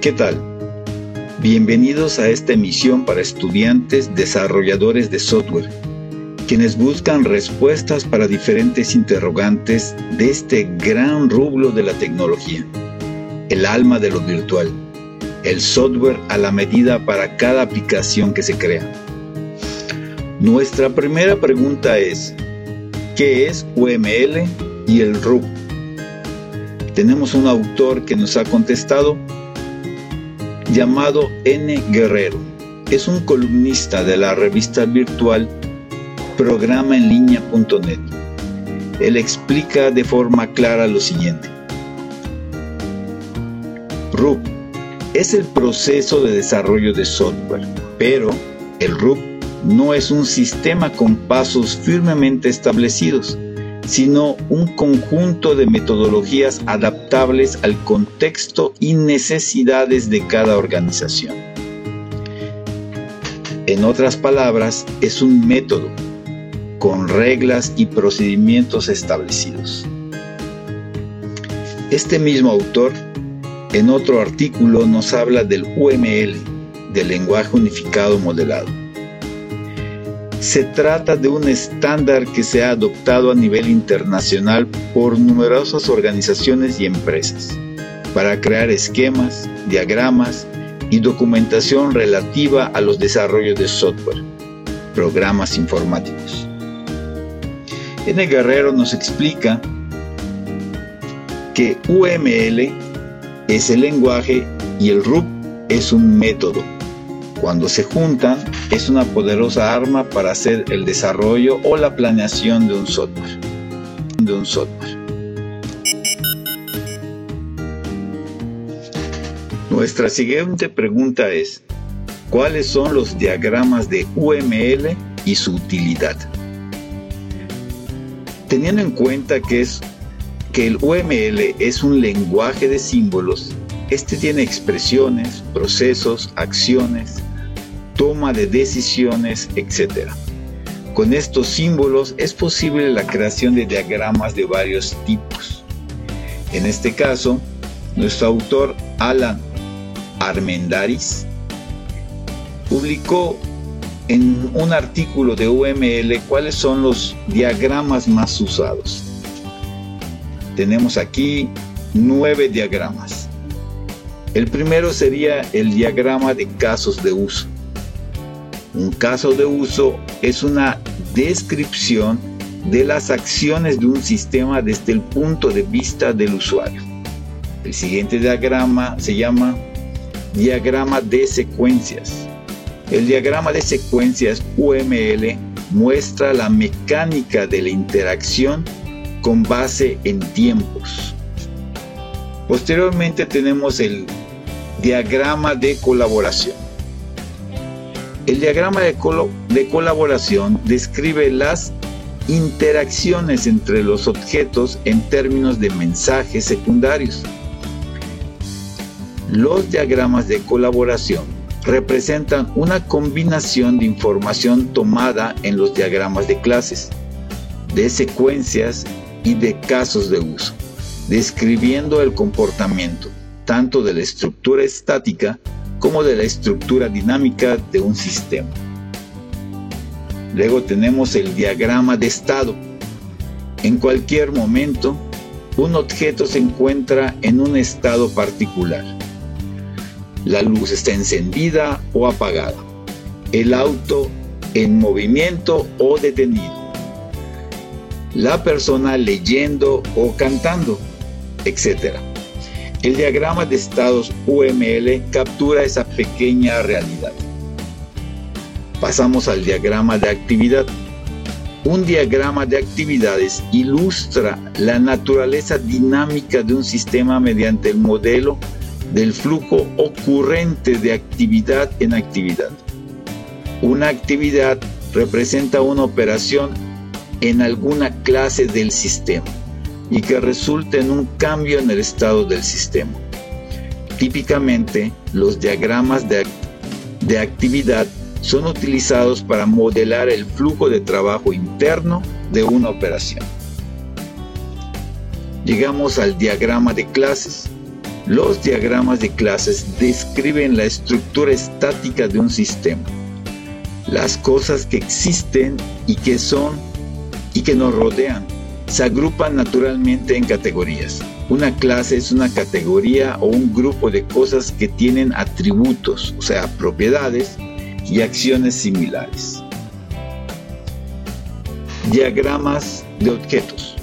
¿Qué tal? Bienvenidos a esta emisión para estudiantes desarrolladores de software, quienes buscan respuestas para diferentes interrogantes de este gran rublo de la tecnología, el alma de lo virtual, el software a la medida para cada aplicación que se crea. Nuestra primera pregunta es, ¿qué es UML y el RUB? Tenemos un autor que nos ha contestado llamado N. Guerrero. Es un columnista de la revista virtual programaenlinea.net. Él explica de forma clara lo siguiente. RUB es el proceso de desarrollo de software, pero el RUB no es un sistema con pasos firmemente establecidos, sino un conjunto de metodologías adaptables al contexto y necesidades de cada organización. En otras palabras, es un método con reglas y procedimientos establecidos. Este mismo autor, en otro artículo, nos habla del UML, del lenguaje unificado modelado se trata de un estándar que se ha adoptado a nivel internacional por numerosas organizaciones y empresas para crear esquemas, diagramas y documentación relativa a los desarrollos de software, programas informáticos. N. Guerrero nos explica que UML es el lenguaje y el RUP es un método cuando se juntan, es una poderosa arma para hacer el desarrollo o la planeación de un software. De un software. Nuestra siguiente pregunta es, ¿cuáles son los diagramas de UML y su utilidad? Teniendo en cuenta que, es, que el UML es un lenguaje de símbolos, este tiene expresiones, procesos, acciones, toma de decisiones, etc. Con estos símbolos es posible la creación de diagramas de varios tipos. En este caso, nuestro autor Alan Armendaris publicó en un artículo de UML cuáles son los diagramas más usados. Tenemos aquí nueve diagramas. El primero sería el diagrama de casos de uso. Un caso de uso es una descripción de las acciones de un sistema desde el punto de vista del usuario. El siguiente diagrama se llama diagrama de secuencias. El diagrama de secuencias UML muestra la mecánica de la interacción con base en tiempos. Posteriormente tenemos el diagrama de colaboración. El diagrama de, colaboración describe las interacciones entre los objetos en términos de mensajes secundarios. Los diagramas de colaboración representan una combinación de información tomada en los diagramas de clases, de secuencias y de casos de uso, describiendo el comportamiento tanto de la estructura estática como de la estructura dinámica de un sistema. Luego tenemos el diagrama de estado. En cualquier momento, un objeto se encuentra en un estado particular. La luz está encendida o apagada. El auto en movimiento o detenido. La persona leyendo o cantando, etc. El diagrama de estados UML captura esa pequeña realidad. Pasamos al diagrama de actividad. Un diagrama de actividades ilustra la naturaleza dinámica de un sistema mediante el modelo del flujo ocurrente de actividad en actividad. Una actividad representa una operación en alguna clase del sistema y que resulte en un cambio en el estado del sistema. Típicamente, los diagramas de, de actividad son utilizados para modelar el flujo de trabajo interno de una operación. Llegamos al diagrama de clases. Los diagramas de clases describen la estructura estática de un sistema, las cosas que existen y que son y que nos rodean. Se agrupan naturalmente en categorías. Una clase es una categoría o un grupo de cosas que tienen atributos, o sea, propiedades y acciones similares. Diagramas de objetos.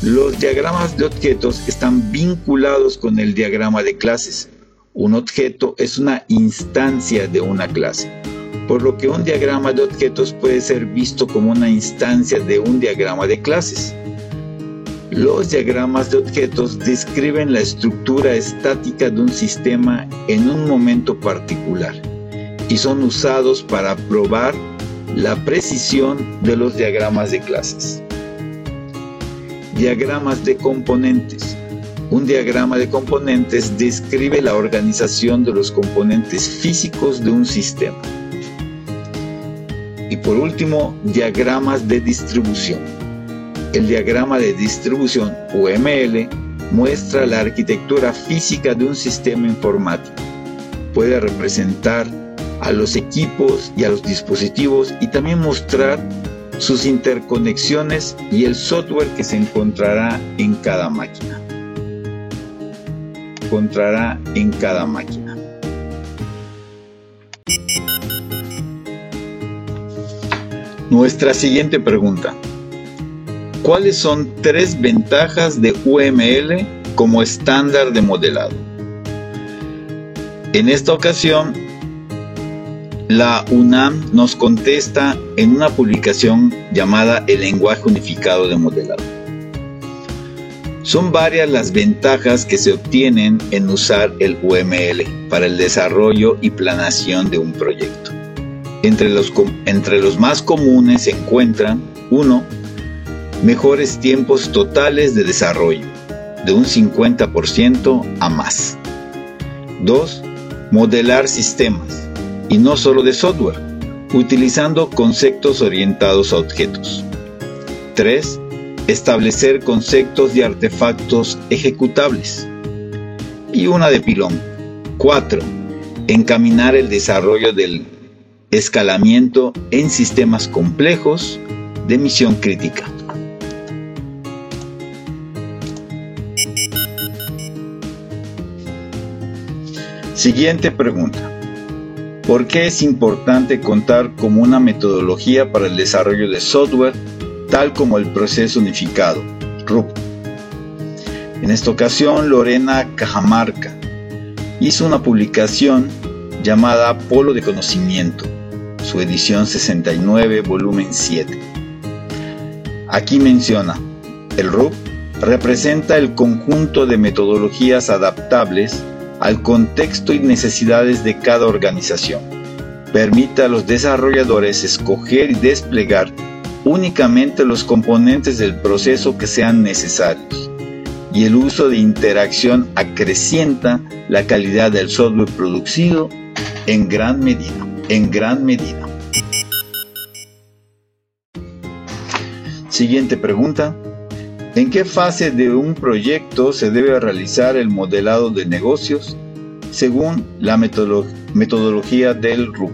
Los diagramas de objetos están vinculados con el diagrama de clases. Un objeto es una instancia de una clase, por lo que un diagrama de objetos puede ser visto como una instancia de un diagrama de clases. Los diagramas de objetos describen la estructura estática de un sistema en un momento particular y son usados para probar la precisión de los diagramas de clases. Diagramas de componentes. Un diagrama de componentes describe la organización de los componentes físicos de un sistema. Por último, diagramas de distribución. El diagrama de distribución UML muestra la arquitectura física de un sistema informático. Puede representar a los equipos y a los dispositivos y también mostrar sus interconexiones y el software que se encontrará en cada máquina. Encontrará en cada máquina. Nuestra siguiente pregunta. ¿Cuáles son tres ventajas de UML como estándar de modelado? En esta ocasión la UNAM nos contesta en una publicación llamada El lenguaje unificado de modelado. Son varias las ventajas que se obtienen en usar el UML para el desarrollo y planación de un proyecto. Entre los, entre los más comunes se encuentran 1. Mejores tiempos totales de desarrollo, de un 50% a más. 2. Modelar sistemas y no solo de software, utilizando conceptos orientados a objetos. 3. Establecer conceptos de artefactos ejecutables. Y una de pilón. 4. Encaminar el desarrollo del escalamiento en sistemas complejos de misión crítica. Siguiente pregunta. ¿Por qué es importante contar con una metodología para el desarrollo de software tal como el proceso unificado, RUP? En esta ocasión, Lorena Cajamarca hizo una publicación llamada Polo de Conocimiento, su edición 69, volumen 7. Aquí menciona, el RUP representa el conjunto de metodologías adaptables al contexto y necesidades de cada organización. Permite a los desarrolladores escoger y desplegar únicamente los componentes del proceso que sean necesarios. Y el uso de interacción acrecienta la calidad del software producido en gran medida. En gran medida. Siguiente pregunta. ¿En qué fase de un proyecto se debe realizar el modelado de negocios según la metodología del RUP?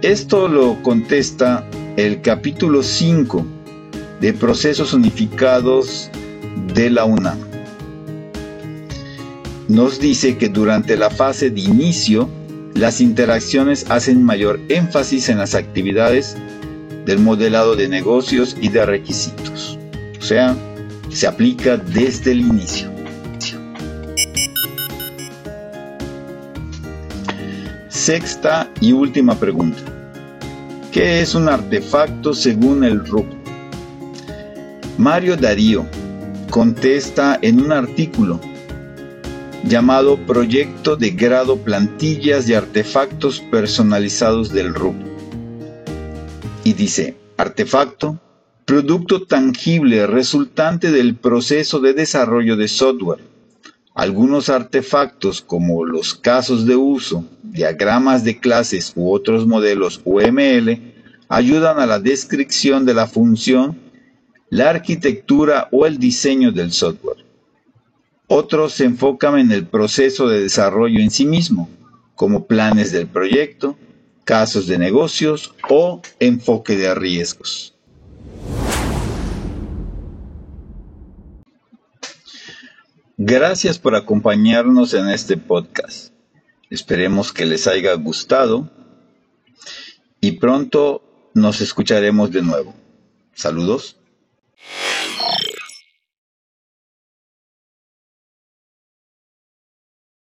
Esto lo contesta el capítulo 5 de Procesos Unificados de la UNAM. Nos dice que durante la fase de inicio, las interacciones hacen mayor énfasis en las actividades del modelado de negocios y de requisitos. O sea, se aplica desde el inicio. Sexta y última pregunta. ¿Qué es un artefacto según el RUP? Mario Darío contesta en un artículo llamado Proyecto de Grado Plantillas de Artefactos Personalizados del RUP. Y dice, artefacto producto tangible resultante del proceso de desarrollo de software. Algunos artefactos como los casos de uso, diagramas de clases u otros modelos UML ayudan a la descripción de la función, la arquitectura o el diseño del software. Otros se enfocan en el proceso de desarrollo en sí mismo, como planes del proyecto, casos de negocios o enfoque de riesgos. Gracias por acompañarnos en este podcast. Esperemos que les haya gustado y pronto nos escucharemos de nuevo. Saludos.